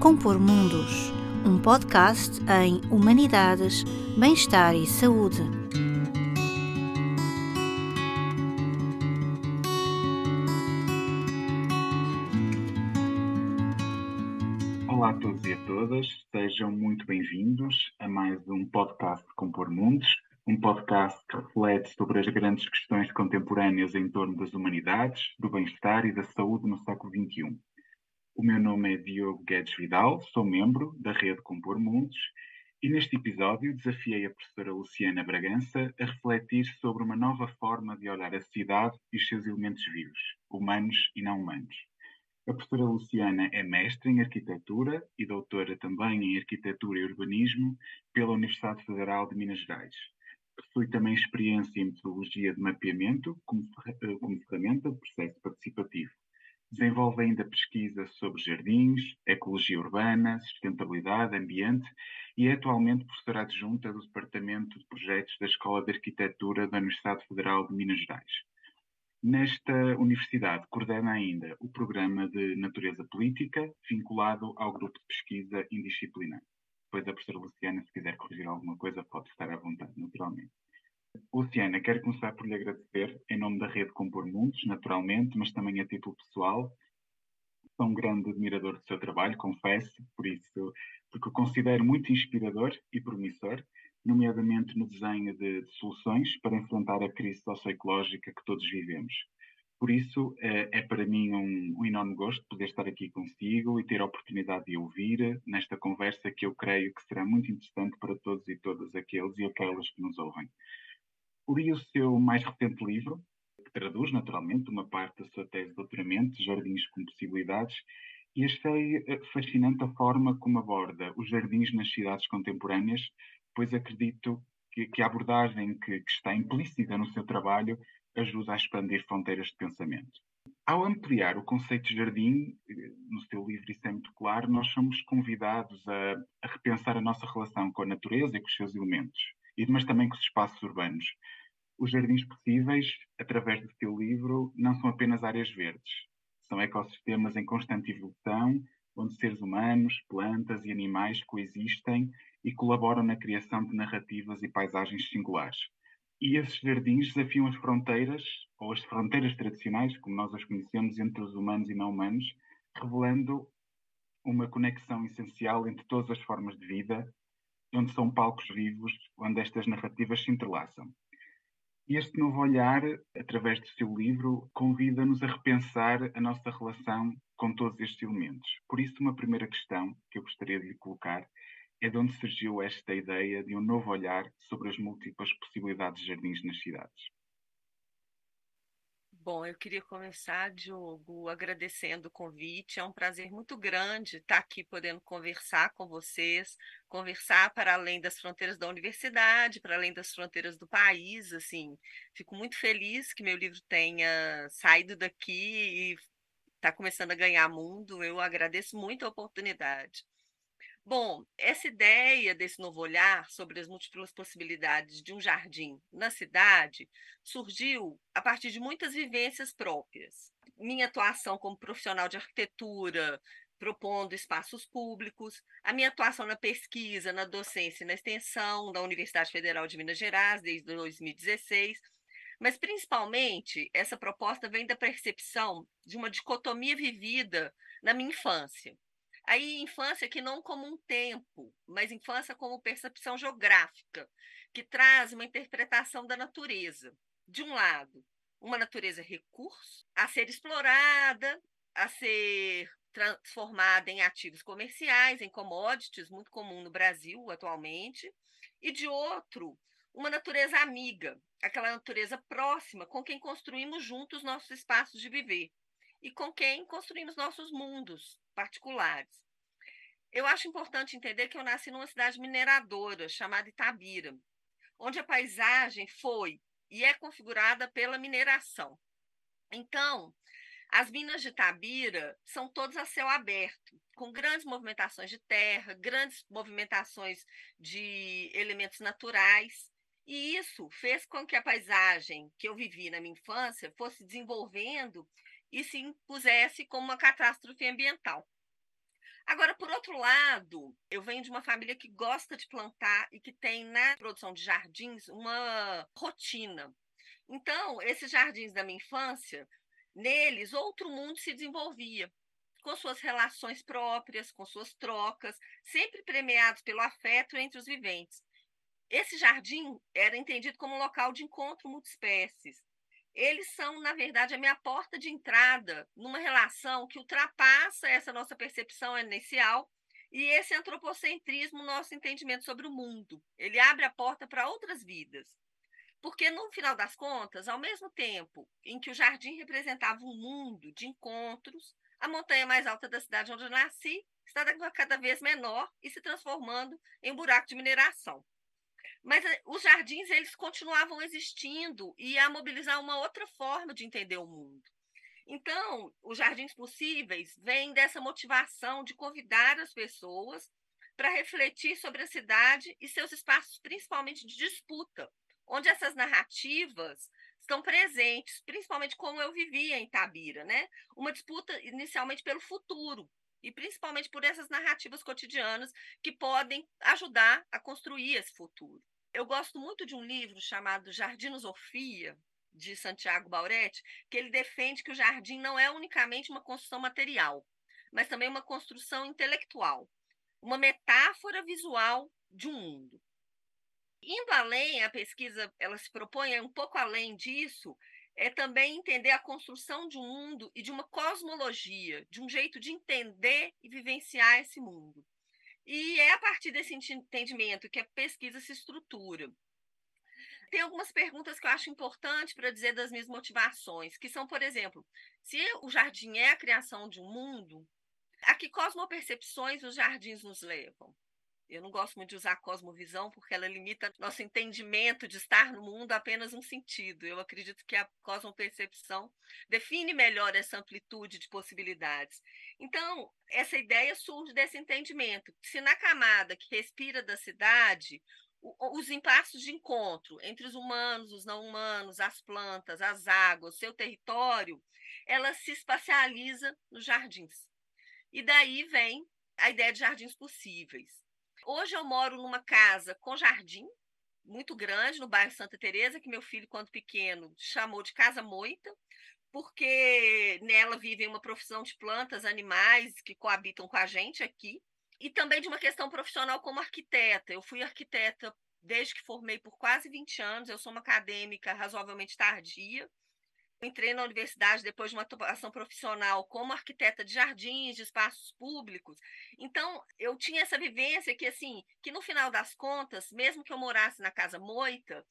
Compor Mundos, um podcast em Humanidades, Bem-Estar e Saúde. Olá a todos e a todas, sejam muito bem-vindos a mais um podcast Compor Mundos, um podcast que reflete sobre as grandes questões contemporâneas em torno das humanidades, do bem-estar e da saúde no século XXI. O meu nome é Diogo Guedes Vidal, sou membro da rede Compor Mundos e neste episódio desafiei a professora Luciana Bragança a refletir sobre uma nova forma de olhar a cidade e os seus elementos vivos, humanos e não humanos. A professora Luciana é mestre em arquitetura e doutora também em arquitetura e urbanismo pela Universidade Federal de Minas Gerais. Possui também experiência em metodologia de mapeamento como, como ferramenta de processo participativo. Desenvolve ainda pesquisa sobre jardins, ecologia urbana, sustentabilidade, ambiente e é atualmente professora adjunta do Departamento de Projetos da Escola de Arquitetura da Universidade Federal de Minas Gerais. Nesta universidade, coordena ainda o programa de Natureza Política, vinculado ao grupo de pesquisa indisciplinar. Depois a professora Luciana, se quiser corrigir alguma coisa, pode estar à vontade, naturalmente. Luciana, quero começar por lhe agradecer, em nome da Rede Compor Mundos, naturalmente, mas também a título pessoal. Sou um grande admirador do seu trabalho, confesso, por isso, porque o considero muito inspirador e promissor, nomeadamente no desenho de, de soluções para enfrentar a crise socioecológica que todos vivemos. Por isso, é, é para mim um, um, enorme gosto poder estar aqui consigo e ter a oportunidade de ouvir nesta conversa que eu creio que será muito interessante para todos e todas aqueles e aquelas que nos ouvem. Li o seu mais recente livro, que traduz naturalmente uma parte da sua tese de doutoramento, Jardins com Possibilidades, e achei eh, fascinante a forma como aborda os jardins nas cidades contemporâneas, pois acredito que, que a abordagem que, que está implícita no seu trabalho ajuda a expandir fronteiras de pensamento. Ao ampliar o conceito de jardim, eh, no seu livro isso é muito claro, nós somos convidados a, a repensar a nossa relação com a natureza e com os seus elementos, mas também com os espaços urbanos. Os jardins possíveis, através do seu livro, não são apenas áreas verdes. São ecossistemas em constante evolução, onde seres humanos, plantas e animais coexistem e colaboram na criação de narrativas e paisagens singulares. E esses jardins desafiam as fronteiras, ou as fronteiras tradicionais, como nós as conhecemos, entre os humanos e não humanos, revelando uma conexão essencial entre todas as formas de vida, onde são palcos vivos, onde estas narrativas se entrelaçam. Este novo olhar, através do seu livro, convida-nos a repensar a nossa relação com todos estes elementos. Por isso, uma primeira questão que eu gostaria de lhe colocar é de onde surgiu esta ideia de um novo olhar sobre as múltiplas possibilidades de jardins nas cidades. Bom, eu queria começar, Diogo, agradecendo o convite. É um prazer muito grande estar aqui podendo conversar com vocês, conversar para além das fronteiras da universidade, para além das fronteiras do país. Assim, fico muito feliz que meu livro tenha saído daqui e está começando a ganhar mundo. Eu agradeço muito a oportunidade. Bom, essa ideia desse novo olhar sobre as múltiplas possibilidades de um jardim na cidade surgiu a partir de muitas vivências próprias. Minha atuação como profissional de arquitetura, propondo espaços públicos, a minha atuação na pesquisa, na docência e na extensão da Universidade Federal de Minas Gerais desde 2016. Mas, principalmente, essa proposta vem da percepção de uma dicotomia vivida na minha infância. Aí, infância que não como um tempo, mas infância como percepção geográfica, que traz uma interpretação da natureza. De um lado, uma natureza recurso a ser explorada, a ser transformada em ativos comerciais, em commodities, muito comum no Brasil atualmente, e de outro, uma natureza amiga, aquela natureza próxima com quem construímos juntos nossos espaços de viver e com quem construímos nossos mundos particulares. Eu acho importante entender que eu nasci numa cidade mineradora chamada Itabira, onde a paisagem foi e é configurada pela mineração. Então, as minas de Itabira são todas a céu aberto, com grandes movimentações de terra, grandes movimentações de elementos naturais. E isso fez com que a paisagem que eu vivi na minha infância fosse desenvolvendo e se impusesse como uma catástrofe ambiental. Agora, por outro lado, eu venho de uma família que gosta de plantar e que tem na produção de jardins uma rotina. Então, esses jardins da minha infância, neles outro mundo se desenvolvia, com suas relações próprias, com suas trocas, sempre premiados pelo afeto entre os viventes. Esse jardim era entendido como um local de encontro multiespécies. Eles são, na verdade, a minha porta de entrada numa relação que ultrapassa essa nossa percepção inicial e esse antropocentrismo, nosso entendimento sobre o mundo. Ele abre a porta para outras vidas. Porque, no final das contas, ao mesmo tempo em que o jardim representava um mundo de encontros, a montanha mais alta da cidade onde eu nasci está cada vez menor e se transformando em um buraco de mineração. Mas eh, os jardins eles continuavam existindo e a mobilizar uma outra forma de entender o mundo. Então, os jardins possíveis vêm dessa motivação de convidar as pessoas para refletir sobre a cidade e seus espaços, principalmente de disputa, onde essas narrativas estão presentes, principalmente como eu vivia em Tabira, né? Uma disputa inicialmente pelo futuro e principalmente por essas narrativas cotidianas que podem ajudar a construir esse futuro. Eu gosto muito de um livro chamado Jardinosofia, de Santiago Bauretti, que ele defende que o jardim não é unicamente uma construção material, mas também uma construção intelectual, uma metáfora visual de um mundo. Indo além, a pesquisa ela se propõe um pouco além disso, é também entender a construção de um mundo e de uma cosmologia, de um jeito de entender e vivenciar esse mundo. E é a partir desse entendimento que a pesquisa se estrutura. Tem algumas perguntas que eu acho importante para dizer das minhas motivações, que são, por exemplo, se o jardim é a criação de um mundo, a que cosmopercepções os jardins nos levam? Eu não gosto muito de usar cosmovisão porque ela limita nosso entendimento de estar no mundo a apenas um sentido. Eu acredito que a cosmopercepção define melhor essa amplitude de possibilidades. Então, essa ideia surge desse entendimento. Se na camada que respira da cidade, os impassos de encontro entre os humanos, os não humanos, as plantas, as águas, seu território, ela se espacializa nos jardins. E daí vem a ideia de jardins possíveis. Hoje eu moro numa casa com jardim, muito grande, no bairro Santa Teresa, que meu filho, quando pequeno, chamou de Casa Moita, porque nela vivem uma profissão de plantas, animais que coabitam com a gente aqui, e também de uma questão profissional como arquiteta. Eu fui arquiteta desde que formei por quase 20 anos, eu sou uma acadêmica razoavelmente tardia, entrei na universidade depois de uma atuação profissional como arquiteta de jardins, de espaços públicos. Então, eu tinha essa vivência que, assim, que no final das contas, mesmo que eu morasse na Casa Moita,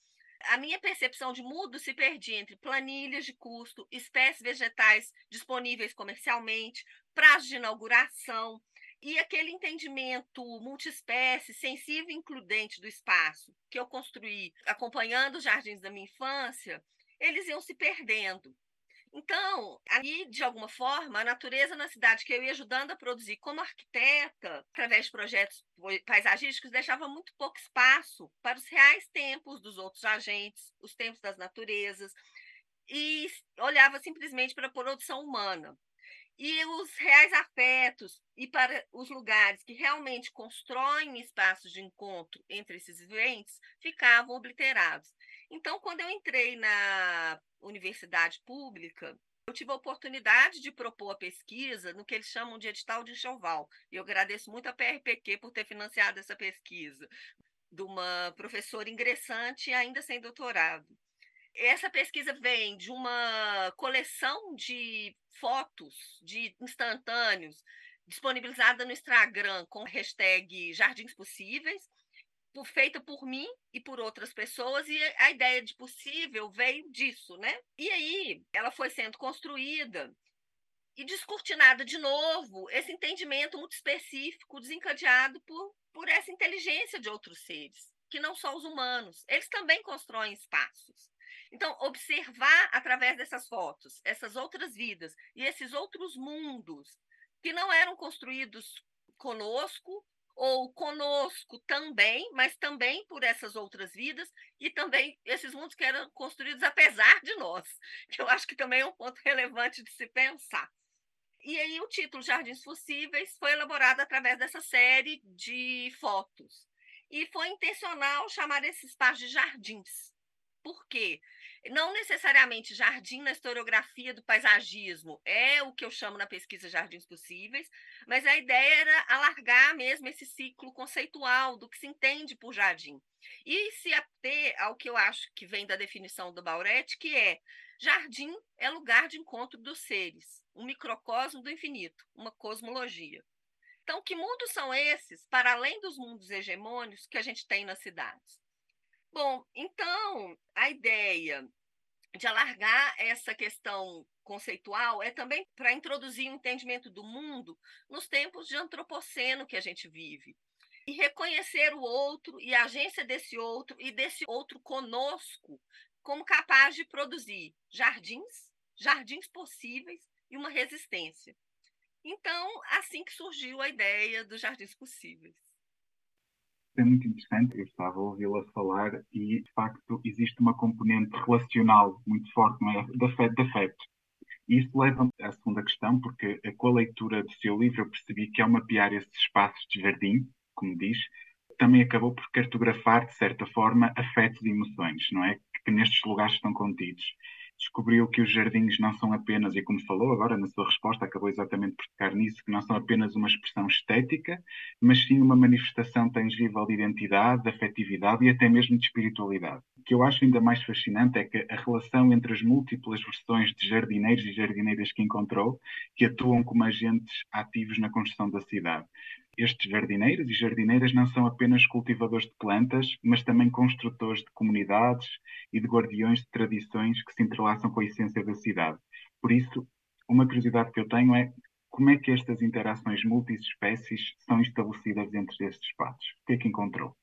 a minha percepção de mundo se perdia entre planilhas de custo, espécies vegetais disponíveis comercialmente, prazo de inauguração e aquele entendimento multiespécie, sensível e includente do espaço que eu construí acompanhando os jardins da minha infância, eles iam se perdendo. Então, ali, de alguma forma, a natureza na cidade que eu ia ajudando a produzir como arquiteta, através de projetos paisagísticos, deixava muito pouco espaço para os reais tempos dos outros agentes, os tempos das naturezas, e olhava simplesmente para a produção humana. E os reais afetos e para os lugares que realmente constroem espaços de encontro entre esses viventes ficavam obliterados. Então, quando eu entrei na universidade pública, eu tive a oportunidade de propor a pesquisa no que eles chamam de edital de enxoval. E eu agradeço muito a PRPQ por ter financiado essa pesquisa, de uma professora ingressante ainda sem doutorado. Essa pesquisa vem de uma coleção de fotos de instantâneos disponibilizada no Instagram com hashtag Jardins Possíveis, feita por mim e por outras pessoas, e a ideia de possível veio disso, né? E aí ela foi sendo construída e descortinada de novo esse entendimento muito específico, desencadeado por, por essa inteligência de outros seres, que não são os humanos. Eles também constroem espaços. Então, observar através dessas fotos essas outras vidas e esses outros mundos que não eram construídos conosco ou conosco também, mas também por essas outras vidas e também esses mundos que eram construídos apesar de nós, que eu acho que também é um ponto relevante de se pensar. E aí o título Jardins Possíveis foi elaborado através dessa série de fotos. E foi intencional chamar esse espaço de jardins. Por quê? Não necessariamente jardim na historiografia do paisagismo é o que eu chamo na pesquisa Jardins Possíveis, mas a ideia era alargar mesmo esse ciclo conceitual do que se entende por jardim. E se ater ao que eu acho que vem da definição do Bauretti, que é jardim é lugar de encontro dos seres, um microcosmo do infinito, uma cosmologia. Então, que mundos são esses, para além dos mundos hegemônicos que a gente tem nas cidades? Bom, então, a ideia de alargar essa questão conceitual é também para introduzir o um entendimento do mundo nos tempos de antropoceno que a gente vive. E reconhecer o outro e a agência desse outro e desse outro conosco como capaz de produzir jardins, jardins possíveis e uma resistência. Então, assim que surgiu a ideia dos jardins possíveis é muito interessante. Eu estava a ouvi-la falar e, de facto, existe uma componente relacional muito forte, não é? De afeto. De afeto. E isso leva-me à segunda questão, porque com a leitura do seu livro eu percebi que ao mapear esses espaços de jardim, como diz, também acabou por cartografar, de certa forma, afetos e emoções, não é? Que nestes lugares estão contidos descobriu que os jardins não são apenas, e como falou agora na sua resposta, acabou exatamente por tocar nisso, que não são apenas uma expressão estética, mas sim uma manifestação tangível de identidade, de afetividade e até mesmo de espiritualidade. O que eu acho ainda mais fascinante é que a relação entre as múltiplas versões de jardineiros e jardineiras que encontrou, que atuam como agentes ativos na construção da cidade estes jardineiros e jardineiras não são apenas cultivadores de plantas, mas também construtores de comunidades e de guardiões de tradições que se entrelaçam com a essência da cidade. Por isso, uma curiosidade que eu tenho é como é que estas interações multiespécies são estabelecidas entre estes espaços? O que é que encontrou?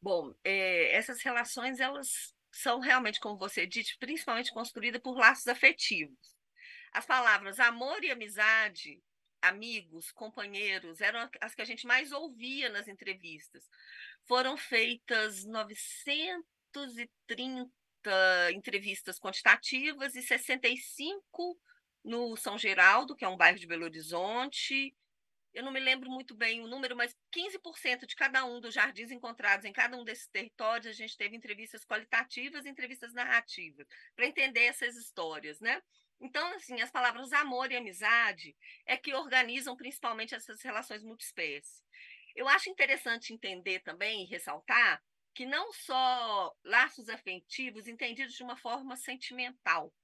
Bom, é, essas relações elas são realmente, como você disse, principalmente construídas por laços afetivos. As palavras amor e amizade amigos, companheiros, eram as que a gente mais ouvia nas entrevistas. Foram feitas 930 entrevistas quantitativas e 65 no São Geraldo, que é um bairro de Belo Horizonte. Eu não me lembro muito bem o número, mas 15% de cada um dos jardins encontrados em cada um desses territórios, a gente teve entrevistas qualitativas e entrevistas narrativas, para entender essas histórias, né? Então, assim, as palavras amor e amizade é que organizam principalmente essas relações multiespécies. Eu acho interessante entender também e ressaltar que não só laços afetivos entendidos de uma forma sentimental.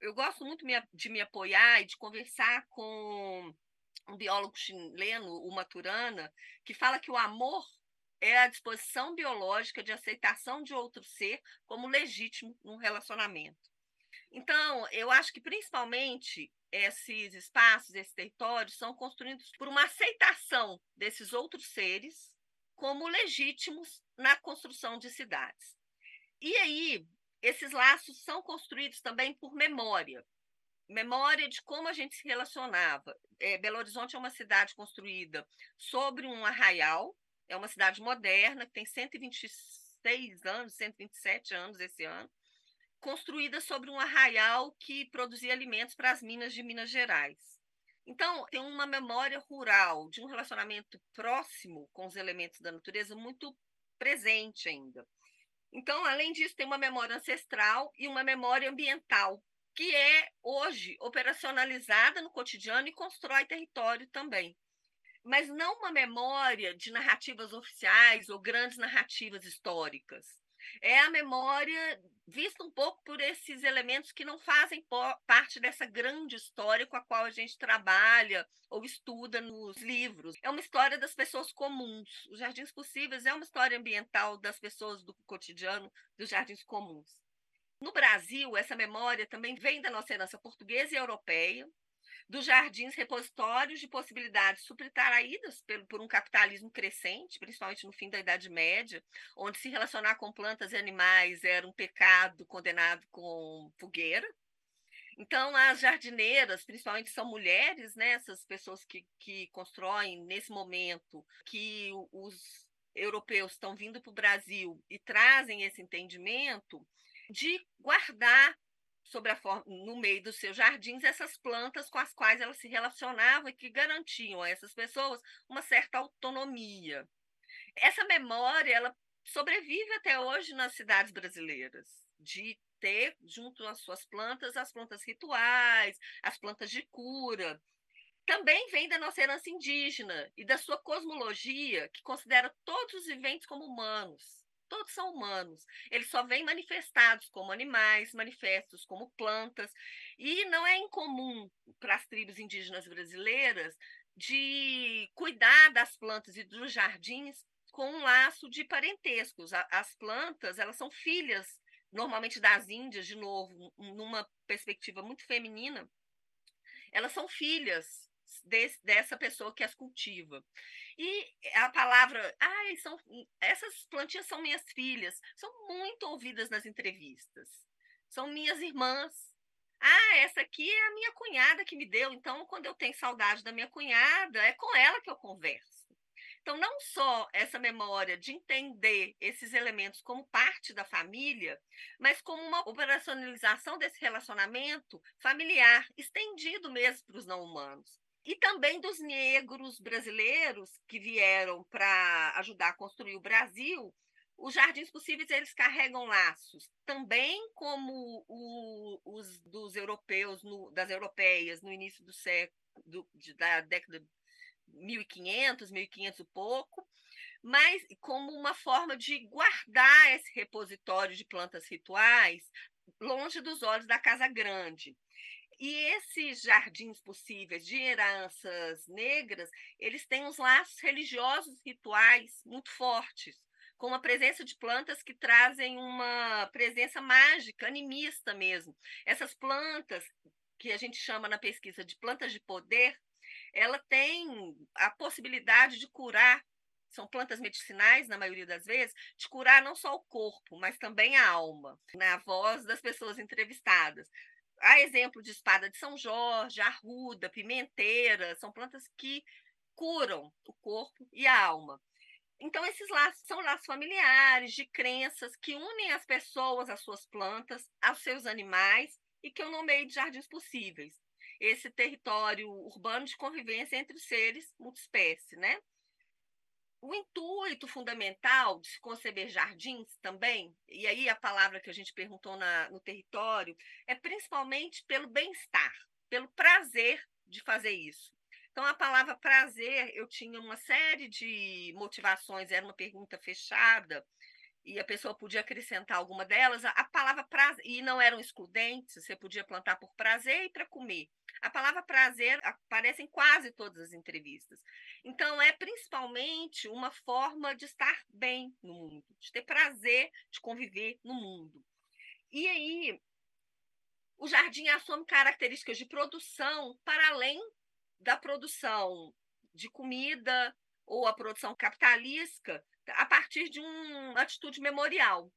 Eu gosto muito de me apoiar e de conversar com um biólogo chileno, o Maturana, que fala que o amor é a disposição biológica de aceitação de outro ser como legítimo num relacionamento. Então, eu acho que principalmente esses espaços, esses territórios são construídos por uma aceitação desses outros seres como legítimos na construção de cidades. E aí, esses laços são construídos também por memória. Memória de como a gente se relacionava. É, Belo Horizonte é uma cidade construída sobre um arraial, é uma cidade moderna, que tem 126 anos, 127 anos esse ano, construída sobre um arraial que produzia alimentos para as minas de Minas Gerais. Então, tem uma memória rural, de um relacionamento próximo com os elementos da natureza muito presente ainda. Então, além disso, tem uma memória ancestral e uma memória ambiental, que é hoje operacionalizada no cotidiano e constrói território também. Mas não uma memória de narrativas oficiais ou grandes narrativas históricas é a memória vista um pouco por esses elementos que não fazem parte dessa grande história com a qual a gente trabalha ou estuda nos livros. É uma história das pessoas comuns. Os Jardins Possíveis é uma história ambiental das pessoas do cotidiano dos jardins comuns. No Brasil, essa memória também vem da nossa herança portuguesa e europeia, dos jardins repositórios de possibilidades subtraídas por um capitalismo crescente, principalmente no fim da Idade Média, onde se relacionar com plantas e animais era um pecado condenado com fogueira. Então, as jardineiras, principalmente são mulheres, né, essas pessoas que, que constroem nesse momento que os europeus estão vindo para o Brasil e trazem esse entendimento de guardar sobre a forma, no meio dos seus jardins essas plantas com as quais ela se relacionava e que garantiam a essas pessoas uma certa autonomia. Essa memória ela sobrevive até hoje nas cidades brasileiras, de ter junto às suas plantas as plantas rituais, as plantas de cura. Também vem da nossa herança indígena e da sua cosmologia, que considera todos os viventes como humanos todos são humanos. Eles só vêm manifestados como animais, manifestos como plantas. E não é incomum para as tribos indígenas brasileiras de cuidar das plantas e dos jardins com um laço de parentescos. As plantas, elas são filhas, normalmente das Índias, de novo, numa perspectiva muito feminina, elas são filhas desse, dessa pessoa que as cultiva. E a palavra, ah, são, essas plantinhas são minhas filhas, são muito ouvidas nas entrevistas. São minhas irmãs. Ah, essa aqui é a minha cunhada que me deu, então quando eu tenho saudade da minha cunhada, é com ela que eu converso. Então, não só essa memória de entender esses elementos como parte da família, mas como uma operacionalização desse relacionamento familiar, estendido mesmo para os não humanos e também dos negros brasileiros que vieram para ajudar a construir o Brasil, os jardins possíveis eles carregam laços também como o, os dos europeus no, das europeias no início do século do, da década 1500 1500 e pouco mas como uma forma de guardar esse repositório de plantas rituais longe dos olhos da casa grande e esses jardins possíveis de heranças negras, eles têm uns laços religiosos rituais muito fortes, com a presença de plantas que trazem uma presença mágica, animista mesmo. Essas plantas, que a gente chama na pesquisa de plantas de poder, ela tem a possibilidade de curar são plantas medicinais, na maioria das vezes, de curar não só o corpo, mas também a alma, na voz das pessoas entrevistadas. A exemplo de espada de São Jorge, arruda, pimenteira, são plantas que curam o corpo e a alma. Então, esses laços são laços familiares, de crenças, que unem as pessoas às suas plantas, aos seus animais, e que eu nomeio de jardins possíveis. Esse território urbano de convivência entre seres multiespécie, né? O intuito fundamental de se conceber jardins também, e aí a palavra que a gente perguntou na, no território, é principalmente pelo bem-estar, pelo prazer de fazer isso. Então, a palavra prazer, eu tinha uma série de motivações, era uma pergunta fechada, e a pessoa podia acrescentar alguma delas, a palavra prazer, e não eram excludentes, você podia plantar por prazer e para comer. A palavra prazer aparece em quase todas as entrevistas. Então, é principalmente uma forma de estar bem no mundo, de ter prazer de conviver no mundo. E aí, o jardim assume características de produção para além da produção de comida ou a produção capitalística a partir de uma atitude memorial.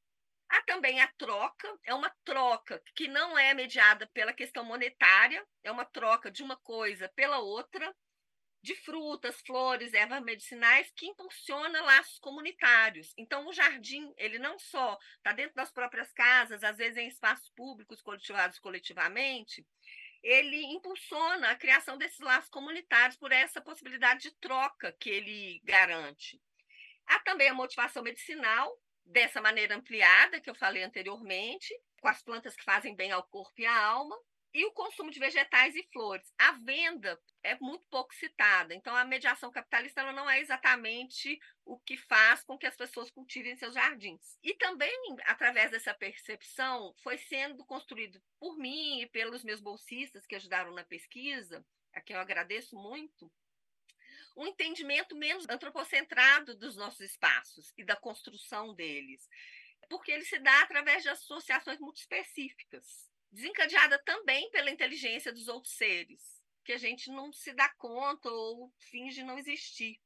Há também a troca, é uma troca que não é mediada pela questão monetária, é uma troca de uma coisa pela outra, de frutas, flores, ervas medicinais, que impulsiona laços comunitários. Então, o jardim, ele não só está dentro das próprias casas, às vezes em espaços públicos cultivados coletivamente, ele impulsiona a criação desses laços comunitários por essa possibilidade de troca que ele garante. Há também a motivação medicinal, dessa maneira ampliada que eu falei anteriormente, com as plantas que fazem bem ao corpo e à alma, e o consumo de vegetais e flores. A venda é muito pouco citada, então a mediação capitalista ela não é exatamente o que faz com que as pessoas cultivem seus jardins. E também, através dessa percepção, foi sendo construído por mim e pelos meus bolsistas que ajudaram na pesquisa, a quem eu agradeço muito, um entendimento menos antropocentrado dos nossos espaços e da construção deles, porque ele se dá através de associações muito específicas, desencadeada também pela inteligência dos outros seres, que a gente não se dá conta ou finge não existir.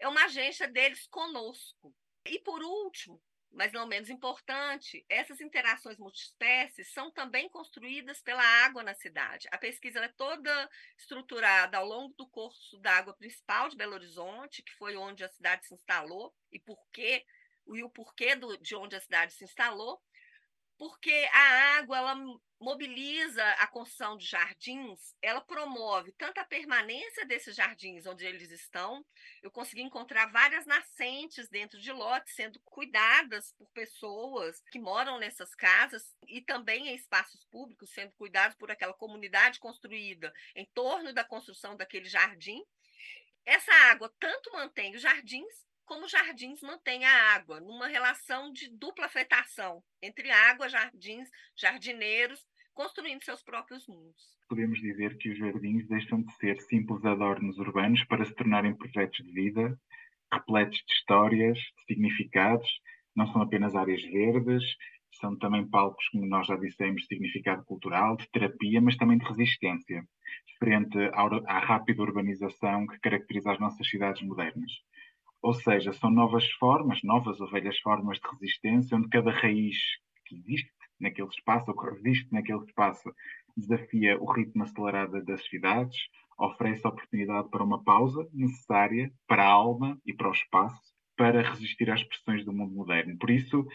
É uma agência deles conosco. E por último, mas não menos importante, essas interações multiespécies são também construídas pela água na cidade. A pesquisa é toda estruturada ao longo do curso da água principal de Belo Horizonte, que foi onde a cidade se instalou, e por quê, e o porquê do, de onde a cidade se instalou, porque a água ela mobiliza a construção de jardins, ela promove tanto a permanência desses jardins onde eles estão. Eu consegui encontrar várias nascentes dentro de lotes sendo cuidadas por pessoas que moram nessas casas e também em espaços públicos sendo cuidados por aquela comunidade construída em torno da construção daquele jardim. Essa água tanto mantém os jardins como jardins mantêm a água, numa relação de dupla afetação entre água, jardins, jardineiros, construindo seus próprios mundos. Podemos dizer que os jardins deixam de ser simples adornos urbanos para se tornarem projetos de vida, repletos de histórias, de significados, não são apenas áreas verdes, são também palcos, como nós já dissemos, de significado cultural, de terapia, mas também de resistência, frente à rápida urbanização que caracteriza as nossas cidades modernas. Ou seja, são novas formas, novas ou velhas formas de resistência, onde cada raiz que existe naquele espaço, ou que resiste naquele espaço, desafia o ritmo acelerado das cidades, oferece oportunidade para uma pausa necessária para a alma e para o espaço, para resistir às pressões do mundo moderno. Por isso,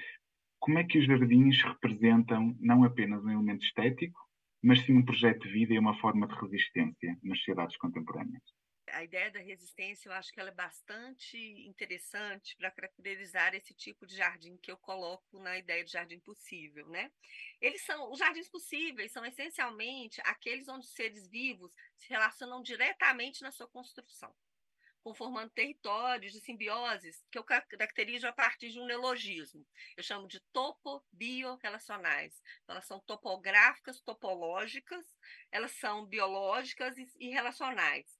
como é que os jardins representam não apenas um elemento estético, mas sim um projeto de vida e uma forma de resistência nas sociedades contemporâneas? A ideia da resistência, eu acho que ela é bastante interessante para caracterizar esse tipo de jardim que eu coloco na ideia de jardim possível, né? Eles são, os jardins possíveis são essencialmente aqueles onde os seres vivos se relacionam diretamente na sua construção, conformando territórios de simbioses que eu caracterizo a partir de um neologismo. Eu chamo de topo-biorelacionais. Então, elas são topográficas, topológicas, elas são biológicas e relacionais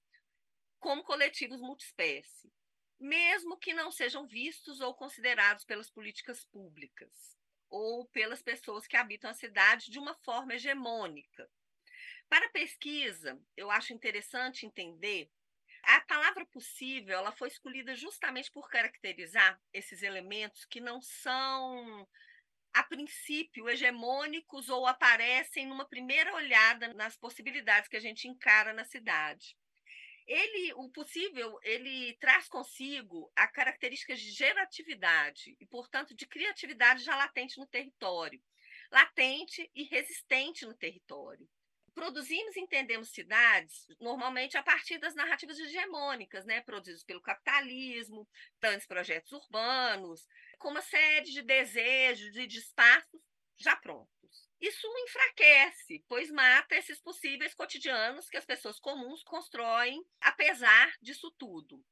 como coletivos multiespécie, mesmo que não sejam vistos ou considerados pelas políticas públicas ou pelas pessoas que habitam a cidade de uma forma hegemônica. Para a pesquisa, eu acho interessante entender a palavra possível, ela foi escolhida justamente por caracterizar esses elementos que não são a princípio hegemônicos ou aparecem numa primeira olhada nas possibilidades que a gente encara na cidade ele, o possível, ele traz consigo a características de geratividade e, portanto, de criatividade já latente no território, latente e resistente no território. Produzimos e entendemos cidades normalmente a partir das narrativas hegemônicas, né, produzidas pelo capitalismo, tantos projetos urbanos, com uma série de desejos e de espaços já prontos. Isso enfraquece, pois mata esses possíveis cotidianos que as pessoas comuns constroem, apesar disso tudo.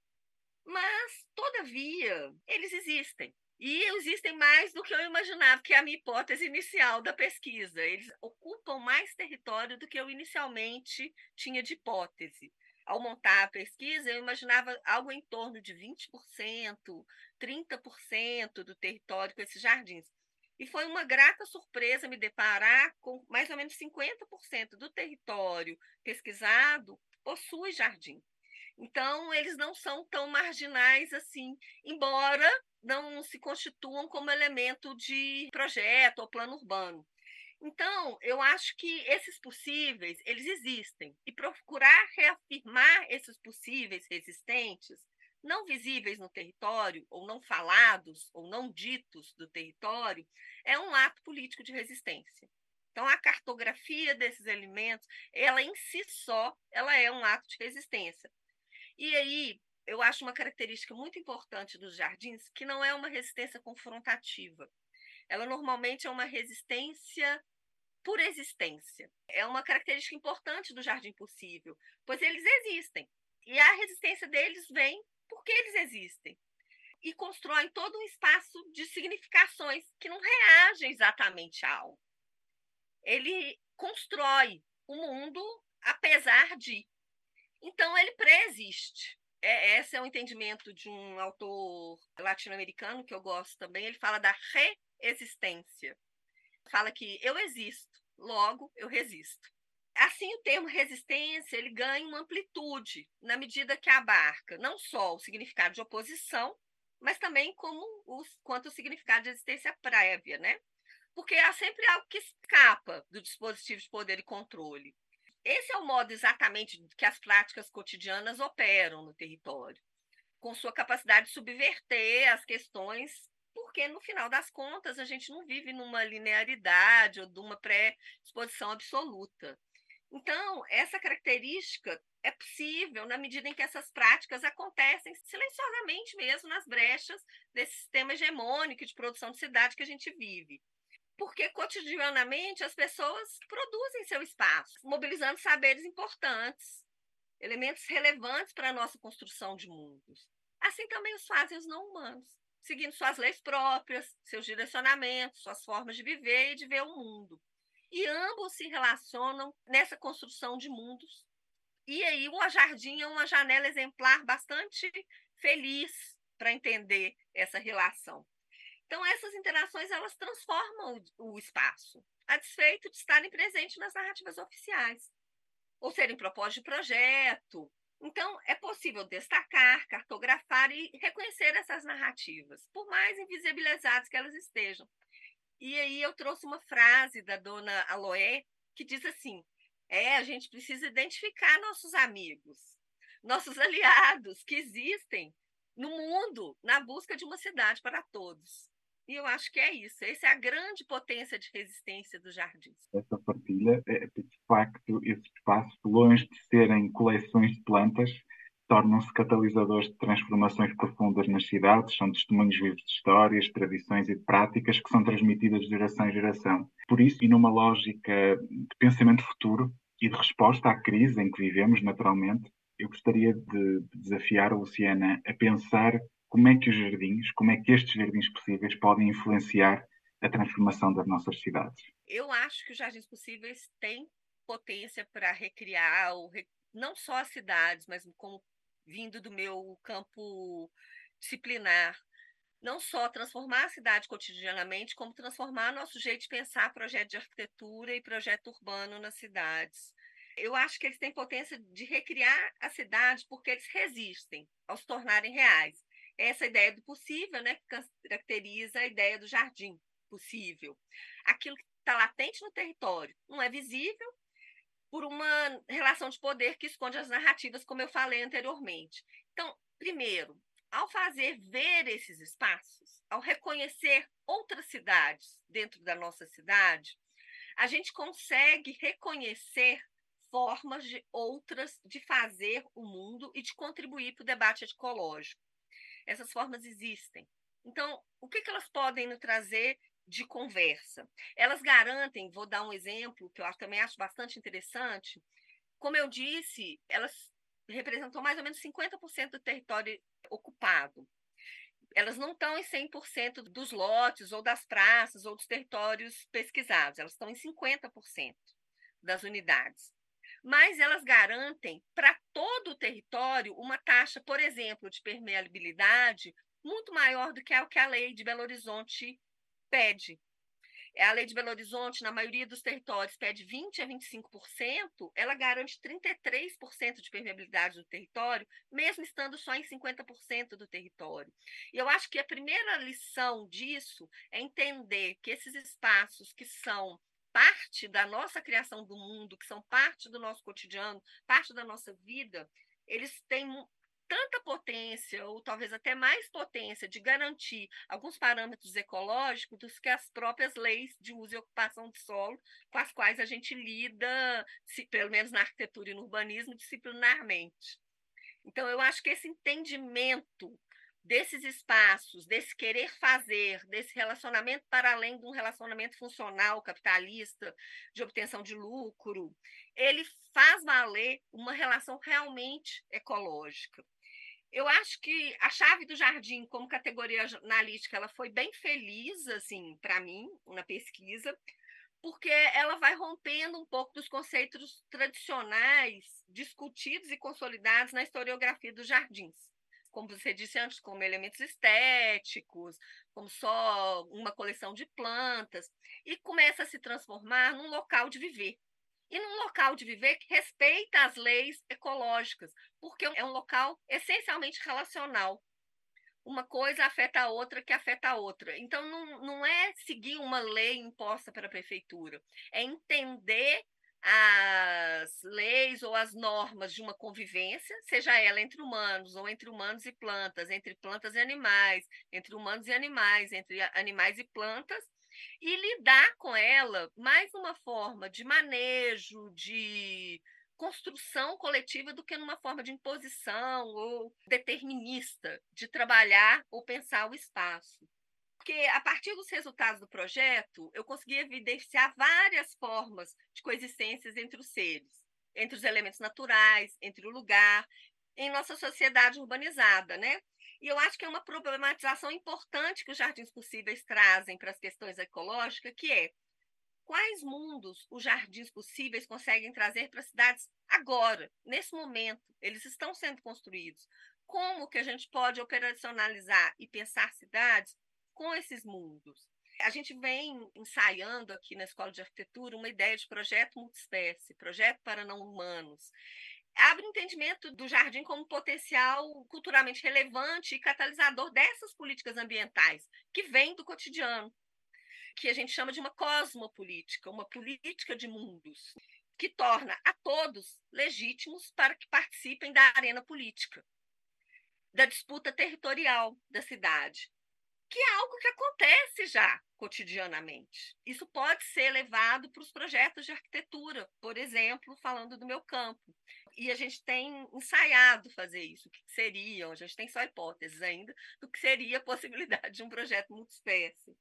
Mas, todavia, eles existem. E existem mais do que eu imaginava, que é a minha hipótese inicial da pesquisa. Eles ocupam mais território do que eu inicialmente tinha de hipótese. Ao montar a pesquisa, eu imaginava algo em torno de 20%, 30% do território com esses jardins. E foi uma grata surpresa me deparar com mais ou menos 50% do território pesquisado possui jardim. Então, eles não são tão marginais assim, embora não se constituam como elemento de projeto ou plano urbano. Então, eu acho que esses possíveis, eles existem. E procurar reafirmar esses possíveis resistentes não visíveis no território, ou não falados, ou não ditos do território, é um ato político de resistência. Então, a cartografia desses elementos, ela em si só, ela é um ato de resistência. E aí, eu acho uma característica muito importante dos jardins que não é uma resistência confrontativa. Ela normalmente é uma resistência por existência. É uma característica importante do jardim possível, pois eles existem. E a resistência deles vem porque eles existem. E constroem todo um espaço de significações que não reagem exatamente ao. Ele constrói o mundo apesar de. Então, ele preexiste. É, esse é o entendimento de um autor latino-americano que eu gosto também. Ele fala da reexistência. Fala que eu existo, logo eu resisto. Assim, o termo resistência ele ganha uma amplitude na medida que abarca não só o significado de oposição, mas também como o, quanto o significado de existência prévia, né? Porque há sempre algo que escapa do dispositivo de poder e controle. Esse é o modo exatamente que as práticas cotidianas operam no território, com sua capacidade de subverter as questões por porque no final das contas a gente não vive numa linearidade ou de uma pré-disposição absoluta. Então, essa característica é possível na medida em que essas práticas acontecem silenciosamente mesmo nas brechas desse sistema hegemônico de produção de cidade que a gente vive. Porque cotidianamente as pessoas produzem seu espaço, mobilizando saberes importantes, elementos relevantes para a nossa construção de mundos. Assim também os fazem os não humanos, seguindo suas leis próprias, seus direcionamentos, suas formas de viver e de ver o mundo. E ambos se relacionam nessa construção de mundos. E aí o Jardim é uma janela exemplar bastante feliz para entender essa relação. Então essas interações elas transformam o, espaço, a despeito de estarem presentes nas narrativas oficiais ou serem propostas de projeto. Então, é possível destacar, cartografar e reconhecer essas narrativas, por mais invisibilizadas que elas estejam. E aí eu trouxe uma frase da dona Aloé que diz assim: é, a gente precisa identificar nossos amigos, nossos aliados que existem no mundo na busca de uma cidade para todos. E eu acho que é isso. Essa é a grande potência de resistência dos jardins. Essa partilha, de facto, esses espaços, longe de serem coleções de plantas, tornam-se catalisadores de transformações profundas nas cidades, são testemunhos vivos de histórias, tradições e práticas que são transmitidas de geração em geração. Por isso, e numa lógica de pensamento futuro e de resposta à crise em que vivemos, naturalmente, eu gostaria de desafiar a Luciana a pensar como é que os jardins, como é que estes jardins possíveis podem influenciar a transformação das nossas cidades? Eu acho que os jardins possíveis têm potência para recriar não só as cidades, mas como vindo do meu campo disciplinar, não só transformar a cidade cotidianamente, como transformar nosso jeito de pensar projeto de arquitetura e projeto urbano nas cidades. Eu acho que eles têm potência de recriar a cidade porque eles resistem ao se tornarem reais essa ideia do possível, né, que caracteriza a ideia do jardim possível. Aquilo que está latente no território não é visível por uma relação de poder que esconde as narrativas, como eu falei anteriormente. Então, primeiro, ao fazer ver esses espaços, ao reconhecer outras cidades dentro da nossa cidade, a gente consegue reconhecer formas de outras de fazer o mundo e de contribuir para o debate ecológico essas formas existem. Então, o que, que elas podem nos trazer de conversa? Elas garantem, vou dar um exemplo que eu também acho bastante interessante. Como eu disse, elas representam mais ou menos 50% do território ocupado. Elas não estão em 100% dos lotes, ou das praças, ou dos territórios pesquisados, elas estão em 50% das unidades mas elas garantem para todo o território uma taxa, por exemplo, de permeabilidade muito maior do que a que a lei de Belo Horizonte pede. É, a lei de Belo Horizonte, na maioria dos territórios, pede 20% a 25%, ela garante 33% de permeabilidade do território, mesmo estando só em 50% do território. E eu acho que a primeira lição disso é entender que esses espaços que são parte da nossa criação do mundo, que são parte do nosso cotidiano, parte da nossa vida, eles têm tanta potência, ou talvez até mais potência, de garantir alguns parâmetros ecológicos do que as próprias leis de uso e ocupação de solo, com as quais a gente lida, se, pelo menos na arquitetura e no urbanismo, disciplinarmente. Então, eu acho que esse entendimento desses espaços, desse querer fazer, desse relacionamento para além de um relacionamento funcional, capitalista, de obtenção de lucro, ele faz valer uma relação realmente ecológica. Eu acho que a chave do jardim como categoria analítica, ela foi bem feliz assim para mim na pesquisa, porque ela vai rompendo um pouco dos conceitos tradicionais discutidos e consolidados na historiografia dos jardins como você disse antes, como elementos estéticos, como só uma coleção de plantas, e começa a se transformar num local de viver. E num local de viver que respeita as leis ecológicas, porque é um local essencialmente relacional. Uma coisa afeta a outra, que afeta a outra. Então, não, não é seguir uma lei imposta pela prefeitura, é entender as leis ou as normas de uma convivência, seja ela entre humanos ou entre humanos e plantas, entre plantas e animais, entre humanos e animais, entre animais e plantas, e lidar com ela mais uma forma de manejo, de construção coletiva do que numa forma de imposição ou determinista de trabalhar ou pensar o espaço. Porque a partir dos resultados do projeto, eu consegui evidenciar várias formas de coexistências entre os seres, entre os elementos naturais, entre o lugar, em nossa sociedade urbanizada, né? E eu acho que é uma problematização importante que os jardins possíveis trazem para as questões ecológicas, que é quais mundos os jardins possíveis conseguem trazer para as cidades agora, nesse momento. Eles estão sendo construídos. Como que a gente pode operacionalizar e pensar cidades com esses mundos. A gente vem ensaiando aqui na Escola de Arquitetura uma ideia de projeto multiespécie, projeto para não humanos. Abre entendimento do jardim como potencial culturalmente relevante e catalisador dessas políticas ambientais, que vêm do cotidiano, que a gente chama de uma cosmopolítica, uma política de mundos, que torna a todos legítimos para que participem da arena política, da disputa territorial da cidade, que é algo que acontece já cotidianamente. Isso pode ser levado para os projetos de arquitetura, por exemplo, falando do meu campo. E a gente tem ensaiado fazer isso. O que seriam? A gente tem só hipóteses ainda do que seria a possibilidade de um projeto multiespécie.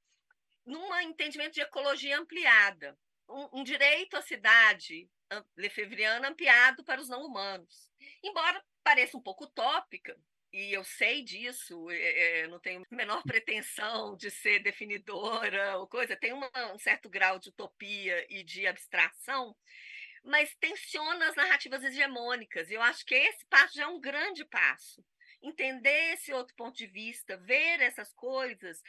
Num entendimento de ecologia ampliada, um, um direito à cidade lefevriana ampliado para os não humanos. Embora pareça um pouco utópica, e eu sei disso, é, não tenho a menor pretensão de ser definidora ou coisa, tem uma, um certo grau de utopia e de abstração, mas tensiona as narrativas hegemônicas, e eu acho que esse passo já é um grande passo. Entender esse outro ponto de vista, ver essas coisas,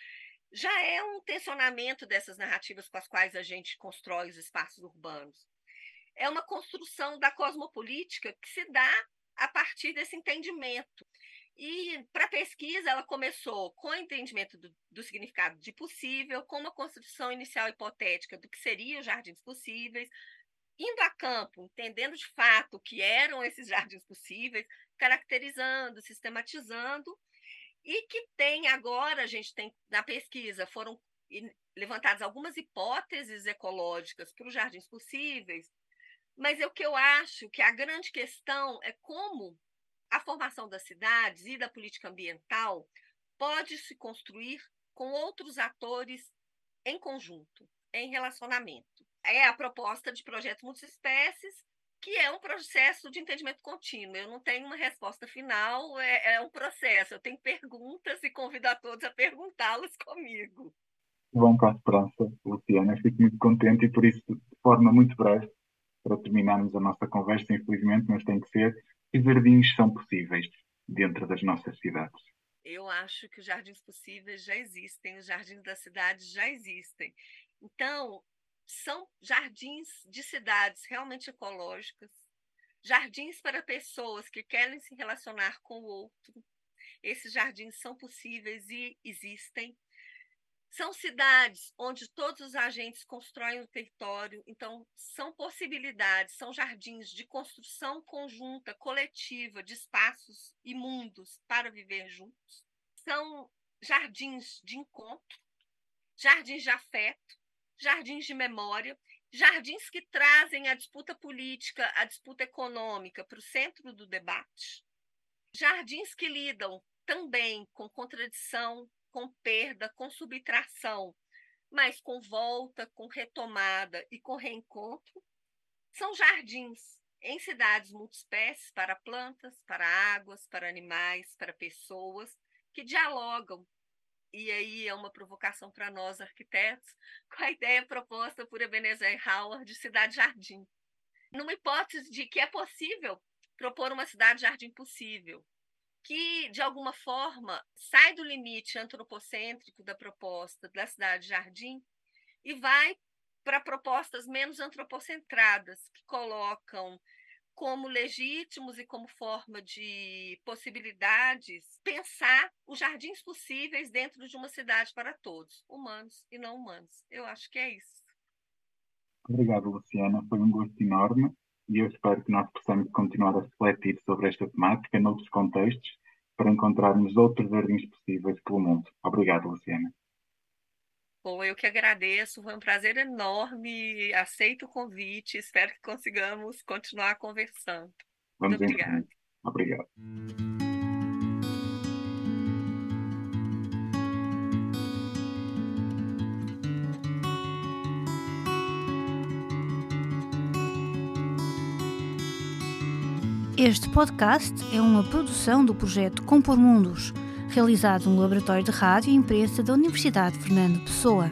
já é um tensionamento dessas narrativas com as quais a gente constrói os espaços urbanos. É uma construção da cosmopolítica que se dá a partir desse entendimento. E para a pesquisa, ela começou com o entendimento do, do, significado de possível, com uma construção inicial hipotética do que seriam os jardins possíveis, indo a campo, entendendo de fato o que eram esses jardins possíveis, caracterizando, sistematizando, e que tem agora, a gente tem na pesquisa, foram levantadas algumas hipóteses ecológicas para os jardins possíveis, mas é o que eu acho que a grande questão é como a formação das cidades e da política ambiental pode se construir com outros atores em conjunto, em relacionamento. É a proposta de projeto multiespécies, que é um processo de entendimento contínuo. Eu não tenho uma resposta final, é, é um processo. Eu tenho perguntas e convido a todos a perguntá-las comigo. Bom, com a esperança, Luciana. Fico muito contente e, por isso, de forma muito breve, para terminarmos a nossa conversa, infelizmente, mas tem que ser, que jardins são possíveis dentro das nossas cidades? Eu acho que os jardins possíveis já existem, os jardins da cidade já existem. Então, são jardins de cidades realmente ecológicas, jardins para pessoas que querem se relacionar com o outro. Esses jardins são possíveis e existem. São cidades onde todos os agentes constroem o território, então são possibilidades, são jardins de construção conjunta, coletiva, de espaços e mundos para viver juntos. São jardins de encontro, jardins de afeto, jardins de memória, jardins que trazem a disputa política, a disputa econômica para o centro do debate, jardins que lidam também com contradição, com perda, com subtração, mas com volta, com retomada e com reencontro. São jardins em cidades multiespécies para plantas, para águas, para animais, para pessoas que dialogam. E aí é uma provocação para nós arquitetos com a ideia proposta por Ebenezer Howard de cidade-jardim. Numa hipótese de que é possível propor uma cidade-jardim possível, que, de alguma forma, sai do limite antropocêntrico da proposta da cidade-jardim e vai para propostas menos antropocentradas, que colocam como legítimos e como forma de possibilidades pensar os jardins possíveis dentro de uma cidade para todos, humanos e não humanos. Eu acho que é isso. Obrigado, Luciana. Foi um gosto enorme e eu espero que nós possamos continuar a refletir sobre esta temática noutros contextos para encontrarmos outros jardins possíveis pelo mundo. Obrigado, Luciana. Bom, eu que agradeço, foi um prazer enorme, aceito o convite, espero que consigamos continuar conversando. Vamos Muito obrigada. Obrigado. Este podcast é uma produção do projeto Compor Mundos, realizado no Laboratório de Rádio e Imprensa da Universidade Fernando Pessoa.